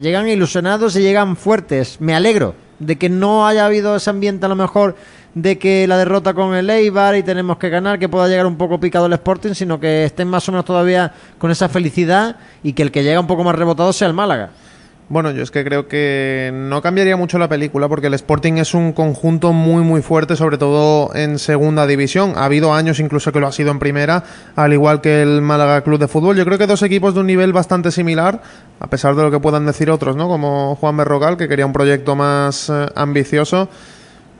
Llegan ilusionados y llegan fuertes. Me alegro de que no haya habido ese ambiente a lo mejor de que la derrota con el Eibar y tenemos que ganar, que pueda llegar un poco picado el Sporting, sino que estén más o menos todavía con esa felicidad y que el que llega un poco más rebotado sea el Málaga. Bueno, yo es que creo que no cambiaría mucho la película porque el Sporting es un conjunto muy muy fuerte, sobre todo en segunda división. Ha habido años incluso que lo ha sido en primera, al igual que el Málaga Club de Fútbol. Yo creo que dos equipos de un nivel bastante similar, a pesar de lo que puedan decir otros, ¿no? Como Juan Berrocal, que quería un proyecto más eh, ambicioso.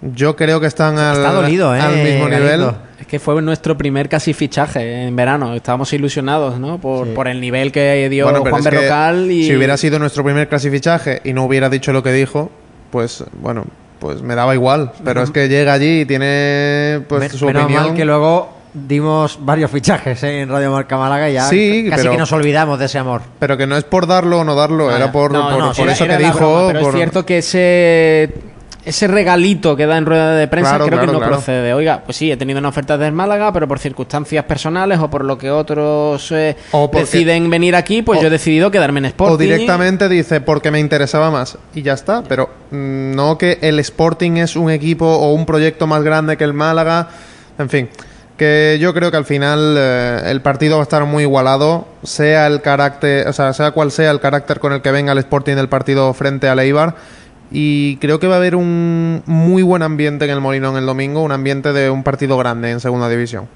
Yo creo que están al, Está dolido, ¿eh, al mismo Galindo? nivel. Es que fue nuestro primer casi fichaje en verano. Estábamos ilusionados, ¿no? Por, Sí. por el nivel que dio Bueno, Juan Berrocal y... si hubiera sido nuestro primer clasificaje y no hubiera dicho lo que dijo, pues bueno, pues me daba igual. Pero es que llega allí y tiene pues Men- su menos opinión. mal que luego dimos varios fichajes ¿eh? en Radio Marca Málaga y ya Sí, casi pero- que nos olvidamos de ese amor. Pero que no es por darlo o no darlo, Ah, era por, No, por- no, por era- eso era que dijo. broma, pero por- es cierto que ese ese regalito que da en rueda de prensa Claro, creo claro, que no claro. procede. Oiga, pues sí, he tenido una oferta del Málaga, pero por circunstancias personales o por lo que otros eh, porque- deciden venir aquí, pues o- yo he decidido quedarme en Sporting. O directamente dice porque me interesaba más y ya está. Pero mm, no que el Sporting es un equipo o un proyecto más grande que el Málaga. En fin, que yo creo que al final eh, el partido va a estar muy igualado, sea el carácter, o sea, sea cual sea el carácter con el que venga el Sporting del partido frente al Eibar. Y creo que va a haber un muy buen ambiente en el Molinón el domingo, un ambiente de un partido grande en segunda división.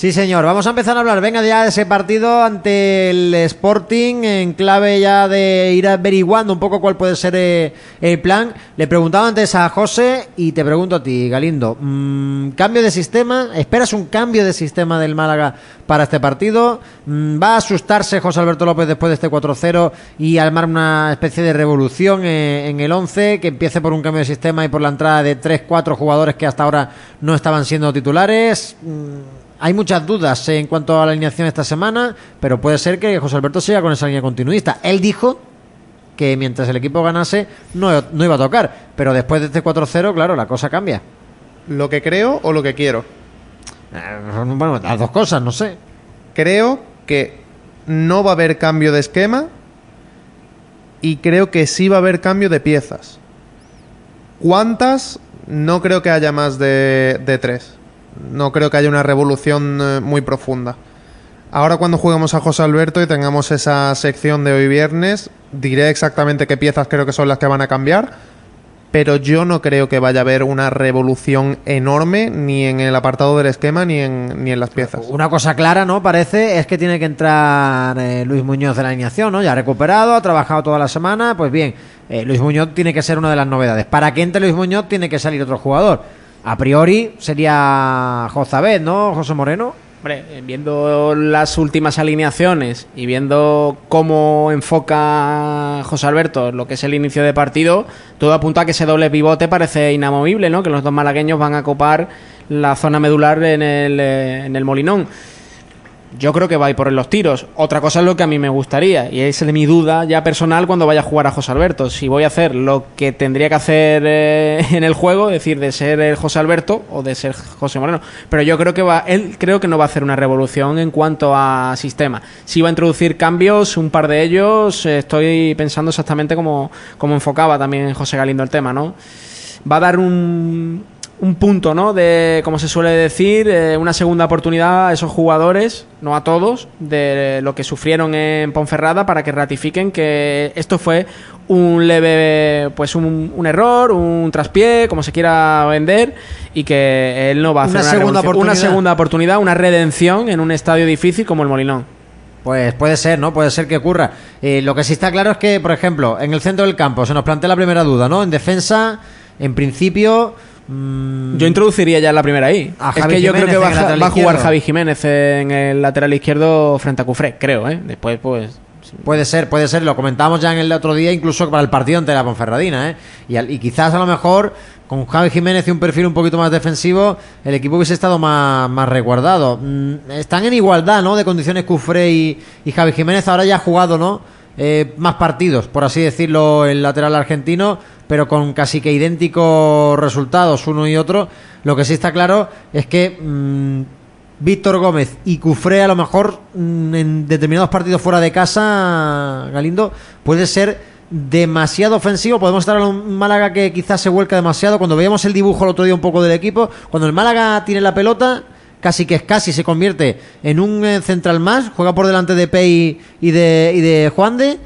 Sí, señor. Vamos a empezar a hablar, venga, ya de ese partido ante el Sporting, en clave ya de ir averiguando un poco cuál puede ser eh, el plan. Le preguntaba antes a José y te pregunto a ti, Galindo. mm, ¿Cambio de sistema? ¿Esperas un cambio de sistema del Málaga para este partido? Mm, ¿Va a asustarse José Alberto López después de este 4-0 y armar una especie de revolución eh, en el 11 que empiece por un cambio de sistema y por la entrada de 3-4 jugadores que hasta ahora no estaban siendo titulares? Mm, hay muchas dudas en cuanto a la alineación esta semana, pero puede ser que José Alberto siga con esa línea continuista. Él dijo que mientras el equipo ganase no, no iba a tocar, pero después de este 4-0, claro, la cosa cambia. ¿Lo que creo o lo que quiero? Eh, Bueno, las dos cosas, no sé. Creo que no va a haber cambio de esquema y creo que sí va a haber cambio de piezas. ¿Cuántas? No creo que haya más de, de tres. No creo que haya una revolución eh, muy profunda. Ahora cuando juguemos a José Alberto y tengamos esa sección de hoy viernes, diré exactamente qué piezas creo que son las que van a cambiar, pero yo no creo que vaya a haber una revolución enorme ni en el apartado del esquema ni en, ni en las piezas. Una cosa clara, ¿no? Parece, es que tiene que entrar eh, Luis Muñoz de la alineación, ¿no? Ya ha recuperado, ha trabajado toda la semana, pues bien, eh, Luis Muñoz tiene que ser una de las novedades. Para que entre Luis Muñoz tiene que salir otro jugador. A priori sería Jozabed, ¿no? José Moreno. Hombre, eh, viendo las últimas alineaciones y viendo cómo enfoca José Alberto lo que es el inicio de partido, todo apunta a que ese doble pivote parece inamovible, ¿no? Que los dos malagueños van a copar la zona medular en el, eh, en el Molinón. Yo creo que va a ir por los tiros. Otra cosa es lo que a mí me gustaría, y es mi duda ya personal cuando vaya a jugar a José Alberto. Si voy a hacer lo que tendría que hacer eh, en el juego, es decir, de ser el José Alberto o de ser José Moreno. Pero yo creo que va, él creo que no va a hacer una revolución en cuanto a sistema. Si va a introducir cambios, un par de ellos, estoy pensando exactamente como, como enfocaba también José Galindo el tema, ¿no? Va a dar un, un punto, ¿no? De, como se suele decir, eh, una segunda oportunidad a esos jugadores, no a todos, de lo que sufrieron en Ponferrada para que ratifiquen que esto fue un leve, pues un, un error, un traspié, como se quiera vender, y que él no va a hacer Una una, segunda revolución. una oportunidad. segunda oportunidad, una redención en un estadio difícil como el Molinón. Pues puede ser, ¿no? Puede ser que ocurra. Eh, lo que sí está claro es que, por ejemplo, en el centro del campo se nos plantea la primera duda, ¿no? En defensa, en principio... mm, Yo introduciría ya la primera ahí. A es Javi que yo Jiménez creo que va, a- lateral va a jugar. Javi Jiménez en el lateral izquierdo frente a Cufré, creo, ¿eh? Después, pues. Puede ser, puede ser, lo comentábamos ya en el otro día, incluso para el partido ante la Ponferradina, ¿eh? Y, al- y quizás a lo mejor con Javi Jiménez y un perfil un poquito más defensivo, el equipo hubiese estado más, más resguardado. Mm, están en igualdad, ¿no? De condiciones Cufré y, y Javi Jiménez, ahora ya ha jugado, ¿no? Eh, más partidos, por así decirlo, el lateral argentino, pero con casi que idénticos resultados uno y otro. Lo que sí está claro es que mm, Víctor Gómez y Cufré a lo mejor mm, en determinados partidos fuera de casa, Galindo, puede ser demasiado ofensivo. Podemos estar en un Málaga que quizás se vuelca demasiado. Cuando veíamos el dibujo el otro día un poco del equipo, cuando el Málaga tiene la pelota, casi que es casi se convierte en un eh, central más, juega por delante de Pei y de, y de Juan de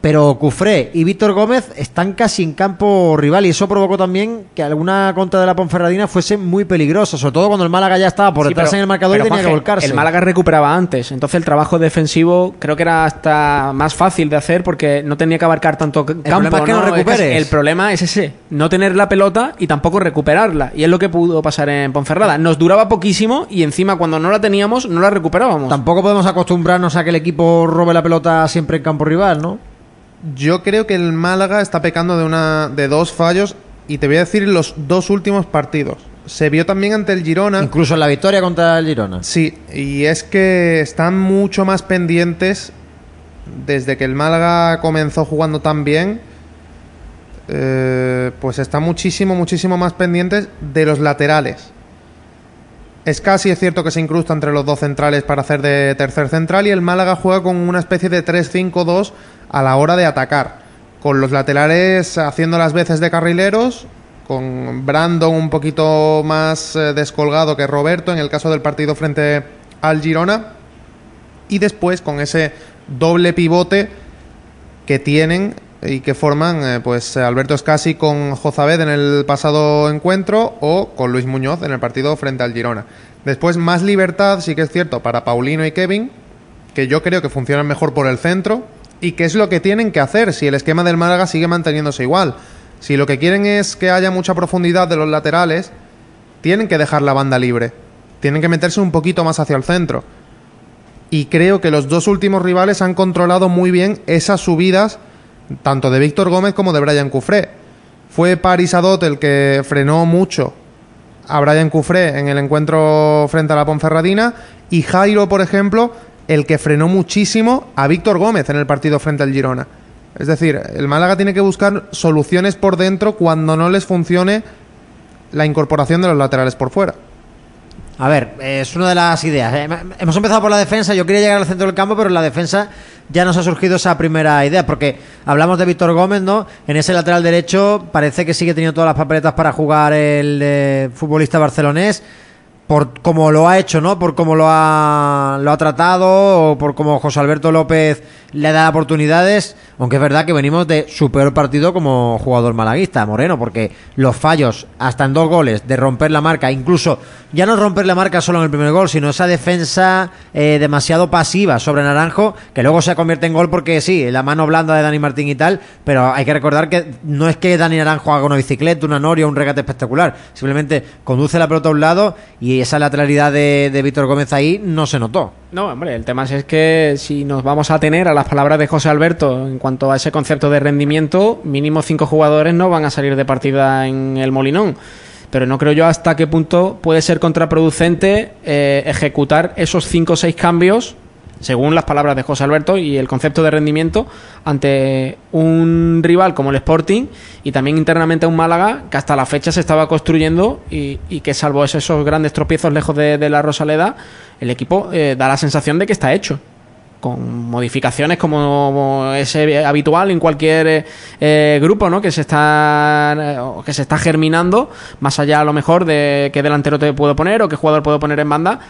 pero Cufré y Víctor Gómez están casi en campo rival y eso provocó también que alguna contra de la Ponferradina fuese muy peligrosa, sobre todo cuando el Málaga ya estaba por Sí, detrás pero- en el marcador y tenía que volcarse. El Málaga recuperaba antes, entonces el trabajo defensivo creo que era hasta más fácil de hacer porque no tenía que abarcar tanto campo. problema es que no Es recuperes. el problema es ese, no tener la pelota y tampoco recuperarla. Y es lo que pudo pasar en Ponferrada. Nos duraba poquísimo y encima cuando no la teníamos no la recuperábamos. Tampoco podemos acostumbrarnos a que el equipo robe la pelota siempre en campo rival, ¿no? Yo creo que el Málaga está pecando de una de dos fallos y te voy a decir los dos últimos partidos. Se vio también ante el Girona. Incluso en la victoria contra el Girona. Sí, y es que están mucho más pendientes desde que el Málaga comenzó jugando tan bien. eh, pues está muchísimo, muchísimo más pendientes de los laterales. Es casi es cierto que se incrusta entre los dos centrales para hacer de tercer central y el Málaga juega con una especie de 3-5-2 a la hora de atacar. Con los laterales haciendo las veces de carrileros, con Brandon un poquito más eh, descolgado que Roberto en el caso del partido frente al Girona. Y después con ese doble pivote que tienen y que forman eh, pues Alberto Escasi con Jozabed en el pasado encuentro o con Luis Muñoz en el partido frente al Girona. Después más libertad, sí que es cierto, para Paulino y Kevin, que yo creo que funcionan mejor por el centro y que es lo que tienen que hacer si el esquema del Málaga sigue manteniéndose igual. Si lo que quieren es que haya mucha profundidad de los laterales, tienen que dejar la banda libre. Tienen que meterse un poquito más hacia el centro. Y creo que los dos últimos rivales han controlado muy bien esas subidas, tanto de Víctor Gómez como de Brian Cufré. Fue Paris Adot el que frenó mucho a Brian Cufré en el encuentro frente a la Ponferradina y Jairo, por ejemplo, el que frenó muchísimo a Víctor Gómez en el partido frente al Girona. Es decir, el Málaga tiene que buscar soluciones por dentro cuando no les funcione la incorporación de los laterales por fuera. A ver, es una de las ideas. Eh, Hemos empezado por la defensa. Yo quería llegar al centro del campo, pero en la defensa ya nos ha surgido esa primera idea. Porque hablamos de Víctor Gómez, ¿no? En ese lateral derecho parece que sigue teniendo todas las papeletas para jugar el eh, futbolista barcelonés. Por cómo lo ha hecho, ¿no? Por cómo lo ha, lo ha tratado, o por cómo José Alberto López le da oportunidades. Aunque es verdad que venimos de su peor partido como jugador malaguista, Moreno, porque los fallos, hasta en dos goles, de romper la marca, incluso ya no romper la marca solo en el primer gol, sino esa defensa eh, demasiado pasiva sobre Naranjo, que luego se convierte en gol porque sí, la mano blanda de Dani Martín y tal, pero hay que recordar que no es que Dani Naranjo haga una bicicleta, una noria, un regate espectacular, simplemente conduce la pelota a un lado y esa lateralidad de, de Víctor Gómez ahí no se notó. No, hombre, el tema es que si nos vamos a tener a las palabras de José Alberto en cuanto a ese concepto de rendimiento, mínimo cinco jugadores no van a salir de partida en el Molinón. Pero no creo yo hasta qué punto puede ser contraproducente eh, ejecutar esos cinco o seis cambios, según las palabras de José Alberto y el concepto de rendimiento, ante un rival como el Sporting y también internamente a un Málaga que hasta la fecha se estaba construyendo y, que salvo esos, grandes tropiezos lejos de la Rosaleda, el equipo eh, da la sensación de que está hecho con modificaciones como es eh, habitual en cualquier eh, eh, grupo ¿no? que se está que se está germinando más allá a lo mejor de qué delantero te puedo poner o qué jugador puedo poner en banda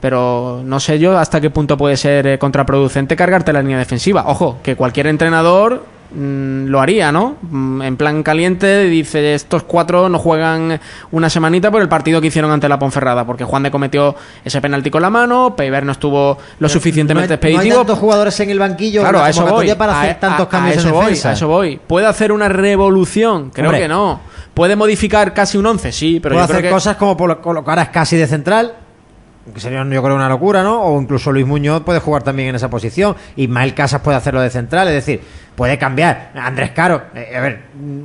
pero no sé yo hasta qué punto puede ser contraproducente cargarte la línea defensiva ojo que cualquier entrenador mm, lo haría, ¿no? Mm, En plan caliente dice estos cuatro no juegan una semanita por el partido que hicieron ante la Ponferrada, porque Juan de cometió ese penalti con la mano, Peiber no estuvo lo suficientemente no hay, no hay expeditivo. tantos jugadores en el banquillo Claro, a eso voy. para hacer A- tantos a- cambios a eso en voy, defensa. a eso voy. ¿Puede hacer una revolución? Creo Hombre. que no. ¿Puede modificar casi un 11? Sí, pero Puede yo hacer creo que... cosas como colocar a casi de central, que sería yo creo una locura, ¿no? O incluso Luis Muñoz puede jugar también en esa posición. Ismael Casas puede hacerlo de central, es decir, puede cambiar. Andrés Caro, eh, a ver,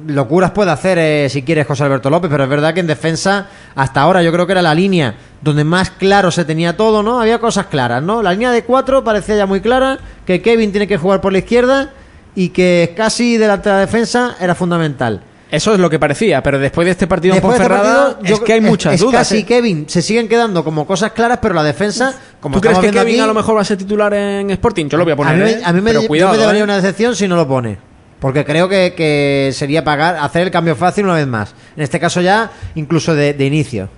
locuras puede hacer eh, si quieres José Alberto López, pero es verdad que en defensa, hasta ahora yo creo que era la línea donde más claro se tenía todo, ¿no? Había cosas claras, ¿no? La línea de cuatro parecía ya muy clara, que Kevin tiene que jugar por la izquierda y que casi delante de la defensa era fundamental. Eso es lo que parecía, pero después de este partido Después en este Ponferrada partido, es que hay muchas es dudas. Casi ¿eh? Kevin se siguen quedando como cosas claras, pero la defensa, como ¿Tú crees que Kevin aquí, a lo mejor va a ser titular en Sporting? Yo lo voy a a poner, mí, me- ¿eh? a mí me, pero yo cuidado, me daría ¿eh? una decepción si no lo pone. porque creo que, que sería pagar, hacer el cambio fácil una vez más. En este caso ya, incluso de, de inicio.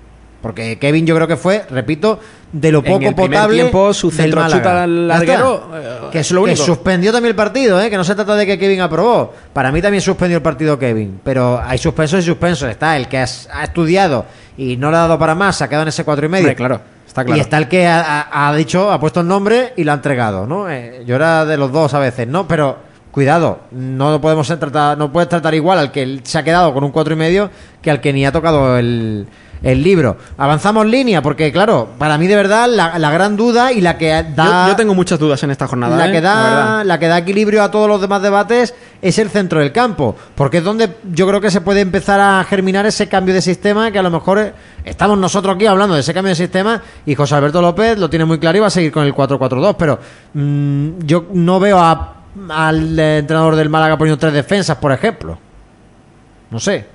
Porque Kevin yo creo que fue, repito, de lo En poco el primer potable tiempo, su centro chuta larguero, eh, que, es lo que único. suspendió también el partido, ¿eh? que no se trata de que Kevin aprobó. Para mí también suspendió el partido Kevin, pero hay suspensos y suspensos. Está el que has- ha estudiado y no le ha dado para más, se ha quedado en ese cuatro y medio. Hombre, claro, está claro. Y está el que ha, dicho, ha puesto el nombre y lo ha entregado, ¿no? Eh, yo era de los dos a veces, ¿no? Pero cuidado, no podemos tratar, no puedes tratar igual al que se ha quedado con un cuatro y medio que al que ni ha tocado el, el libro. Avanzamos línea, porque claro, para mí de verdad la, la gran duda y la que da Yo, yo tengo muchas dudas en esta jornada. la ¿eh? que da la que da equilibrio a todos los demás debates es el centro del campo porque es donde yo creo que se puede empezar a germinar ese cambio de sistema que a lo mejor eh, estamos nosotros aquí hablando de ese cambio de sistema y José Alberto López lo tiene muy claro y va a seguir con el 4-4-2 pero mm, yo no veo a- al entrenador del Málaga poniendo tres defensas por ejemplo no sé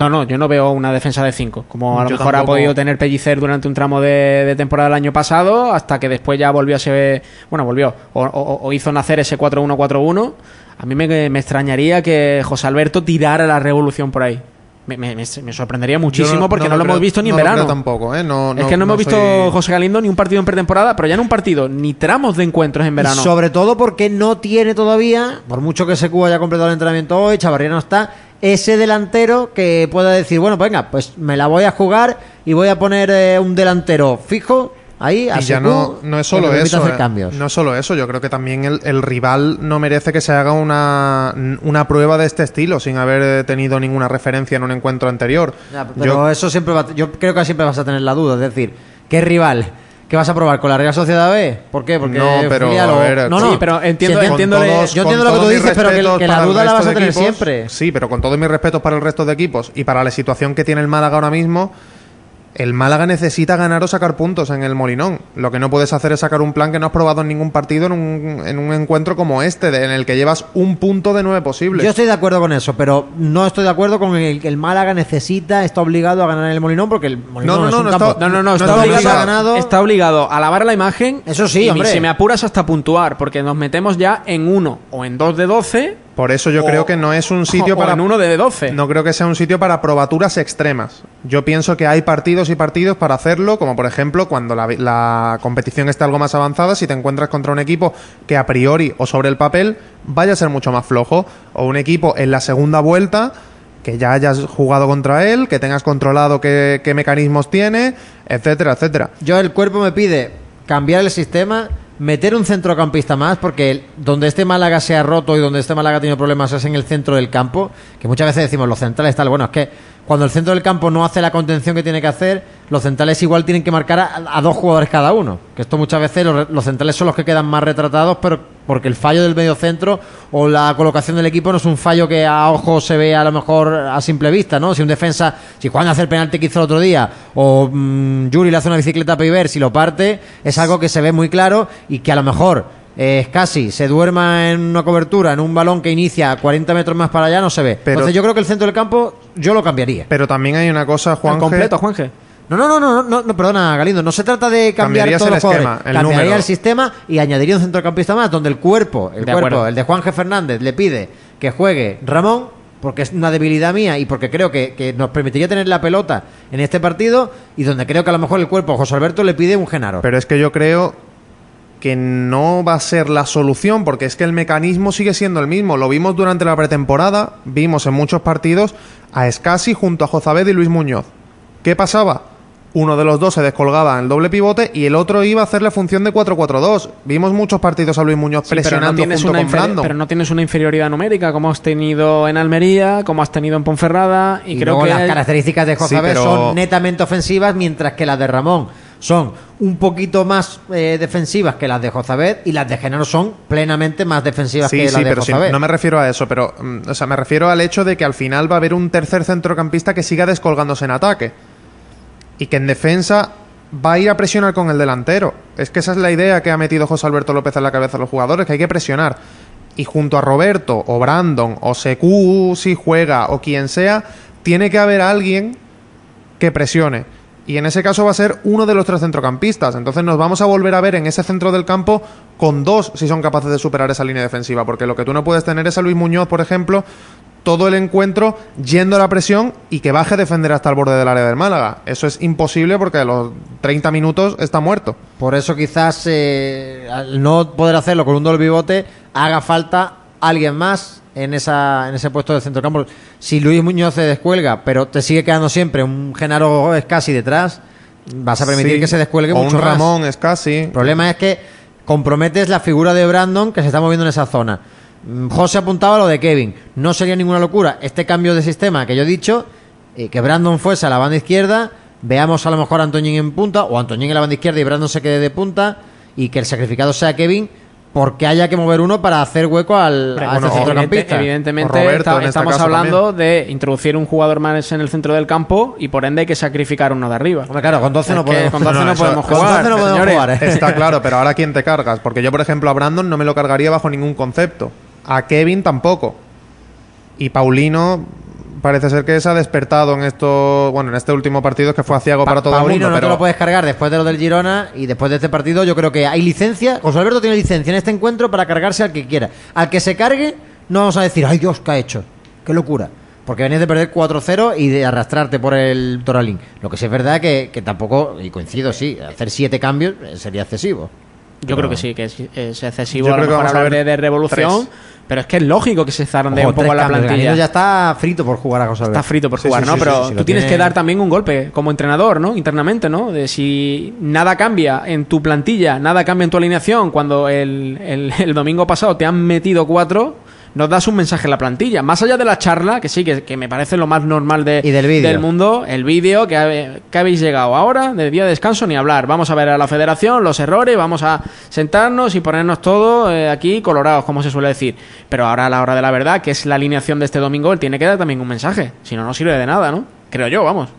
No, no, yo no veo una defensa de 5, como a lo Yo mejor ha podido tener Pellicer durante un tramo de, de temporada del año pasado, hasta que después ya volvió a ser. Bueno, volvió, o, o- o hizo nacer ese 4-1-4-1. A mí me, me extrañaría que José Alberto tirara la revolución por ahí. Me, me- me- me sorprendería muchísimo porque no, lo creo- hemos visto ni en no lo verano. creo tampoco, ¿eh? No, es que no, hemos visto soy- José Galindo ni un partido en pretemporada, pero ya en un partido, ni tramos de encuentros en verano. Y sobre todo porque no tiene todavía, por mucho que SQ haya completado el entrenamiento hoy, Chavarría no está, ese delantero que pueda decir, bueno, venga, pues me la voy a jugar y voy a poner eh, un delantero fijo ahí, Y ya no, no es solo eso. hacer eh. cambios. No es solo eso. Yo creo que también el, el rival no merece que se haga una, una prueba de este estilo sin haber eh, tenido ninguna referencia en un encuentro anterior. Ya, pero Yo- eso siempre va, yo creo que siempre vas a tener la duda, es decir, ¿qué rival? ¿Qué vas a probar con la Real Sociedad B? ¿Por qué? Porque No, pero, filial a o- ver, no, no, sí, pero entiendo- entiendo- todos- yo entiendo lo que tú dices, pero que, la duda la vas a tener equipos, siempre. Sí, pero con todos mis respetos para el resto de equipos y para la situación que tiene el Málaga ahora mismo, el Málaga necesita ganar o sacar puntos en el Molinón. Lo que no puedes hacer es sacar un plan que no has probado en ningún partido en un, en un encuentro como este, de- en el que llevas un punto de nueve posibles. Yo estoy de acuerdo con eso, pero no estoy de acuerdo con el que el Málaga necesita, está obligado a ganar en el Molinón porque el Molinón No, no, es no, un no campo- está- No, no, no, No está, está obligado, obligado. ganado. está obligado a lavar la imagen. Eso sí, y hombre. Si me apuras hasta puntuar, porque nos metemos ya en uno o en dos de 12. Por eso yo o- creo que no es un sitio o para en uno de 12. No creo que sea un sitio para probaturas extremas. Yo pienso que hay partidos y partidos para hacerlo, como por ejemplo cuando la, la competición esté algo más avanzada, si te encuentras contra un equipo que a priori o sobre el papel vaya a ser mucho más flojo, o un equipo en la segunda vuelta que ya hayas jugado contra él, que tengas controlado qué, qué mecanismos tiene, etcétera, etcétera. Yo el cuerpo me pide cambiar el sistema, meter un centrocampista más, porque donde este Málaga se ha roto y donde este Málaga ha tenido problemas es en el centro del campo, que muchas veces decimos los centrales tal, bueno, es que cuando el centro del campo no hace la contención que tiene que hacer, los centrales igual tienen que marcar a, a dos jugadores cada uno, que esto muchas veces los, los centrales son los que quedan más retratados, pero porque el fallo del medio centro o la colocación del equipo no es un fallo que a ojo se ve a lo mejor a simple vista, ¿no? Si un defensa, si Juan hace el penalti que hizo el otro día, o mm, Yuri le hace una bicicleta a Piver, si lo parte, es algo que se ve muy claro y que a lo mejor eh, casi se duerma en una cobertura, en un balón que inicia 40 metros más para allá, no se ve. Pero- Entonces yo creo que el centro del campo yo lo cambiaría. Pero también hay una cosa, Juan. Al completo, Juanje. No, no, no, no, no, no, perdona, Galindo. No se trata de cambiar todos el esquema, el Cambiaría número. el sistema y añadiría un centrocampista más, donde el cuerpo, el De cuerpo, acuerdo. el de Juan G. Fernández, le pide que juegue Ramón, porque es una debilidad mía y porque creo que, que nos permitiría tener la pelota en este partido, y donde creo que a lo mejor el cuerpo, José Alberto, le pide un Genaro. Pero es que yo creo que no va a ser la solución, porque es que el mecanismo sigue siendo el mismo. Lo vimos durante la pretemporada, vimos en muchos partidos a Escasi junto a Jozabed y Luis Muñoz. ¿Qué pasaba? Uno de los dos se descolgaba en el doble pivote y el otro iba a hacer la función de 4-4-2. Vimos muchos partidos a Luis Muñoz Sí, pero, no presionando junto una con Brandon. pero no tienes una inferioridad numérica como has tenido en Almería, como has tenido en Ponferrada. Y, y creo luego que las hay- características de Sí, pero- son netamente ofensivas, mientras que las de Ramón son un poquito más eh, defensivas que las de Jozabed y las de Genaro son plenamente más defensivas Sí, que sí, las de pero sí, no me refiero a eso, pero mm, o sea, me refiero al hecho de que al final va a haber un tercer centrocampista que siga descolgándose en ataque y que en defensa va a ir a presionar con el delantero. Es que esa es la idea que ha metido José Alberto López en la cabeza de los jugadores, que hay que presionar. Y junto a Roberto o Brandon o Secu si juega o quien sea, tiene que haber alguien que presione. Y en ese caso va a ser uno de los tres centrocampistas. Entonces nos vamos a volver a ver en ese centro del campo con dos si son capaces de superar esa línea defensiva, porque lo que tú no puedes tener es a Luis Muñoz, por ejemplo, todo el encuentro yendo a la presión y que baje a defender hasta el borde del área del Málaga. Eso es imposible porque a los 30 minutos está muerto. Por eso quizás eh, al no poder hacerlo con un doble pivote haga falta alguien más en esa en ese puesto de centrocampo. Si Luis Muñoz se descuelga, pero te sigue quedando siempre un Genaro casi detrás, vas a permitir Sí. que se descuelgue o mucho un más. Ramón es casi. El problema es que comprometes la figura de Brandon que se está moviendo en esa zona. Mm, José apuntaba a lo de Kevin. No sería ninguna locura este cambio de sistema que yo he dicho, eh, que Brandon fuese a la banda izquierda, veamos a lo mejor a Antoñín en punta, o Antoñín en la banda izquierda y Brandon se quede de punta, y que el sacrificado sea Kevin, porque haya que mover uno para hacer hueco al, a bueno, este centrocampista. evidentemente Roberto, está- este estamos hablando de introducir un jugador más en el centro del campo y por ende hay que sacrificar uno de arriba. Hombre, claro, con 12 no Es podemos, con 12 no eso- podemos con jugar. 12 no podemos señores. jugar. Está claro, pero ahora ¿quién te cargas? Porque yo, por ejemplo, a Brandon no me lo cargaría bajo ningún concepto. A Kevin tampoco. Y Paulino parece ser que se ha despertado en esto, bueno, en este último partido que fue aciago Pa- para todo Paulino el mundo. no pero te lo puedes cargar después de lo del Girona y después de este partido yo creo que hay licencia. José Alberto tiene licencia en este encuentro para cargarse al que quiera. Al que se cargue no vamos a decir, ay Dios, ¿qué ha hecho? Qué locura. Porque venís de perder 4-0 y de arrastrarte por el Toralín. Lo que sí es verdad que, que tampoco, y coincido, sí, hacer siete cambios eh, sería excesivo. Yo creo que sí, que es, es excesivo Yo a lo creo que mejor vamos a hablar ver de, de revolución, tres. pero es que es lógico que se zarandee Ojo, un poco tres la cambios. plantilla. Ya está frito por jugar a Alberto. Está frito por Sí, jugar, sí, ¿no? sí, Pero sí, tú tienes tiene- que dar también un golpe como entrenador, ¿no? Internamente, ¿no? De si nada cambia en tu plantilla, nada cambia en tu alineación, cuando el, el- el domingo pasado te han metido cuatro, nos das un mensaje en la plantilla. Más allá de la charla, que sí, que, que me parece lo más normal de, Y del vídeo. mundo, el vídeo que, habéis llegado ahora, de día de descanso, ni hablar. Vamos a ver a la federación, los errores, vamos a sentarnos y ponernos todo eh, aquí colorados, como se suele decir. Pero ahora a la hora de la verdad, que es la alineación de este domingo, él tiene que dar también un mensaje. Si no, no sirve de nada, ¿no? Creo yo, vamos.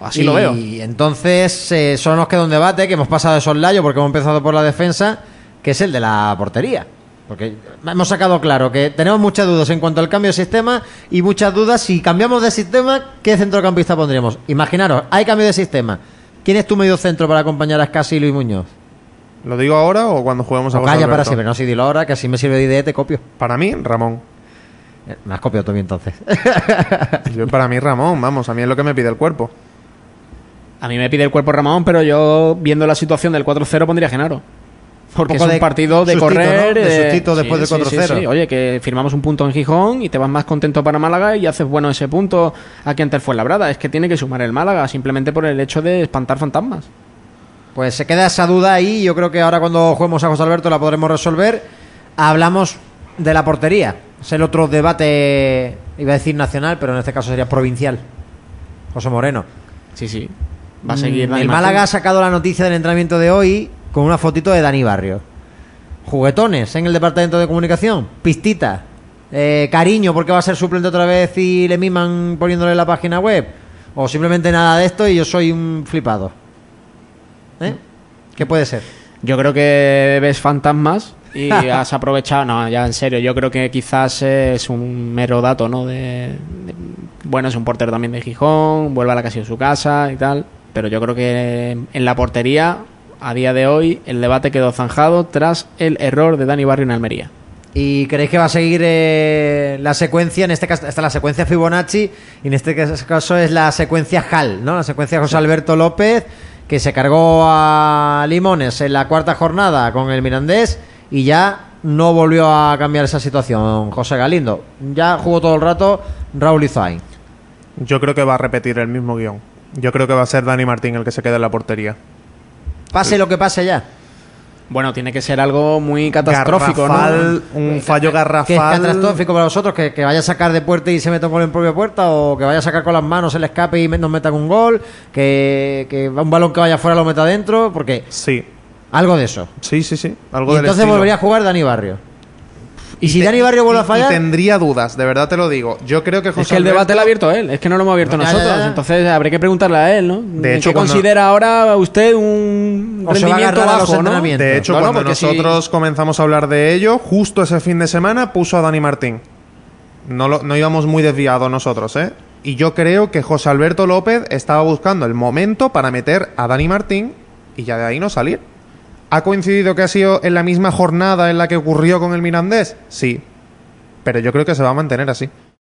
Así lo veo. Y entonces eh, solo nos queda un debate que hemos pasado de soslayo porque hemos empezado por la defensa, que es el de la portería. Porque hemos sacado claro que tenemos muchas dudas en cuanto al cambio de sistema y muchas dudas si cambiamos de sistema, ¿qué centrocampista pondríamos? Imaginaros, hay cambio de sistema. ¿Quién es tu medio centro para acompañar a Scassi y Luis Muñoz? ¿Lo digo ahora o cuando juguemos a O calla para siempre, no si dilo ahora, que así me sirve de idea, te copio. Para mí, Ramón. Eh, Me has copiado tú a mí entonces. Yo, para mí, Ramón, vamos, a mí es lo que me pide el cuerpo. A mí me pide el cuerpo Ramón, pero yo, viendo la situación del 4-0, pondría a Genaro. Porque es un de partido de sustito, correr. ¿no? De eh, sustito después del sí, sí, 4-0. sí. Oye, que firmamos un punto en Gijón y te vas más contento para Málaga y haces bueno ese punto aquí ante el Fuenlabrada. Es que tiene que sumar el Málaga simplemente por el hecho de espantar fantasmas. Pues se queda esa duda ahí. Yo creo que ahora cuando juguemos a José Alberto la podremos resolver. Hablamos de la portería. Es el otro debate, iba a decir nacional, pero en este caso sería provincial. José Moreno. Sí, sí. Va a seguir Mm, El. Málaga ha sacado la noticia del entrenamiento de hoy con una fotito de Dani Barrio. Juguetones en el departamento de comunicación. Pistita. Eh, cariño porque va a ser suplente otra vez y le miman poniéndole la página web. O simplemente nada de esto y yo soy un flipado. ¿Eh? ¿Qué puede ser? Yo creo que ves fantasmas y has aprovechado. No, ya en serio, yo creo que quizás es un mero dato, ¿no? De, de- bueno, es un portero también de Gijón, vuelve a la casa de su casa y tal. Pero yo creo que en la portería, a día de hoy, el debate quedó zanjado tras el error de Dani Barrio en Almería. ¿Y creéis que va a seguir eh, la secuencia? En este caso está la secuencia Fibonacci y en este caso es la secuencia HAL, ¿no? La secuencia José Alberto López, que se cargó a Limones en la cuarta jornada con el Mirandés y ya no volvió a cambiar esa situación José Galindo. Ya jugó todo el rato Raúl Izain. Yo creo que va a repetir el mismo guion. Yo creo que va a ser Dani Martín el que se quede en la portería. Pase lo que pase ya. Bueno, tiene que ser algo muy catastrófico, Garrafal, ¿no? un fallo garrafal. ¿Qué es catastrófico para vosotros? ¿Que, que vaya a sacar de puerta y se meta gol en propia puerta? ¿O que vaya a sacar con las manos el escape y nos metan un gol? ¿Que, que un balón que vaya fuera lo meta dentro? Porque Sí, algo de eso. sí, sí, sí. Algo Y del entonces estilo. volvería a jugar Dani Barrio. Y si te- Dani Barrio vuelve a fallar, Y tendría dudas, de verdad te lo digo. Yo creo que José Es que el Alberto- debate lo ha abierto él, es que no lo hemos abierto Ya, ya, nosotros. ya. Entonces habría que preguntarle a él, ¿no? De ¿En hecho, ¿Qué cuando- considera ahora usted un O se va a rendimiento bajo, ¿no? De hecho, No, no, cuando si- nosotros comenzamos a hablar de ello, justo ese fin de semana puso a Dani Martín. No, lo- no íbamos muy desviados nosotros, ¿eh? Y yo creo que José Alberto López estaba buscando el momento para meter a Dani Martín y ya de ahí no salir. ¿Ha coincidido que ha sido en la misma jornada en la que ocurrió con el Mirandés? Sí. Pero yo creo que se va a mantener así.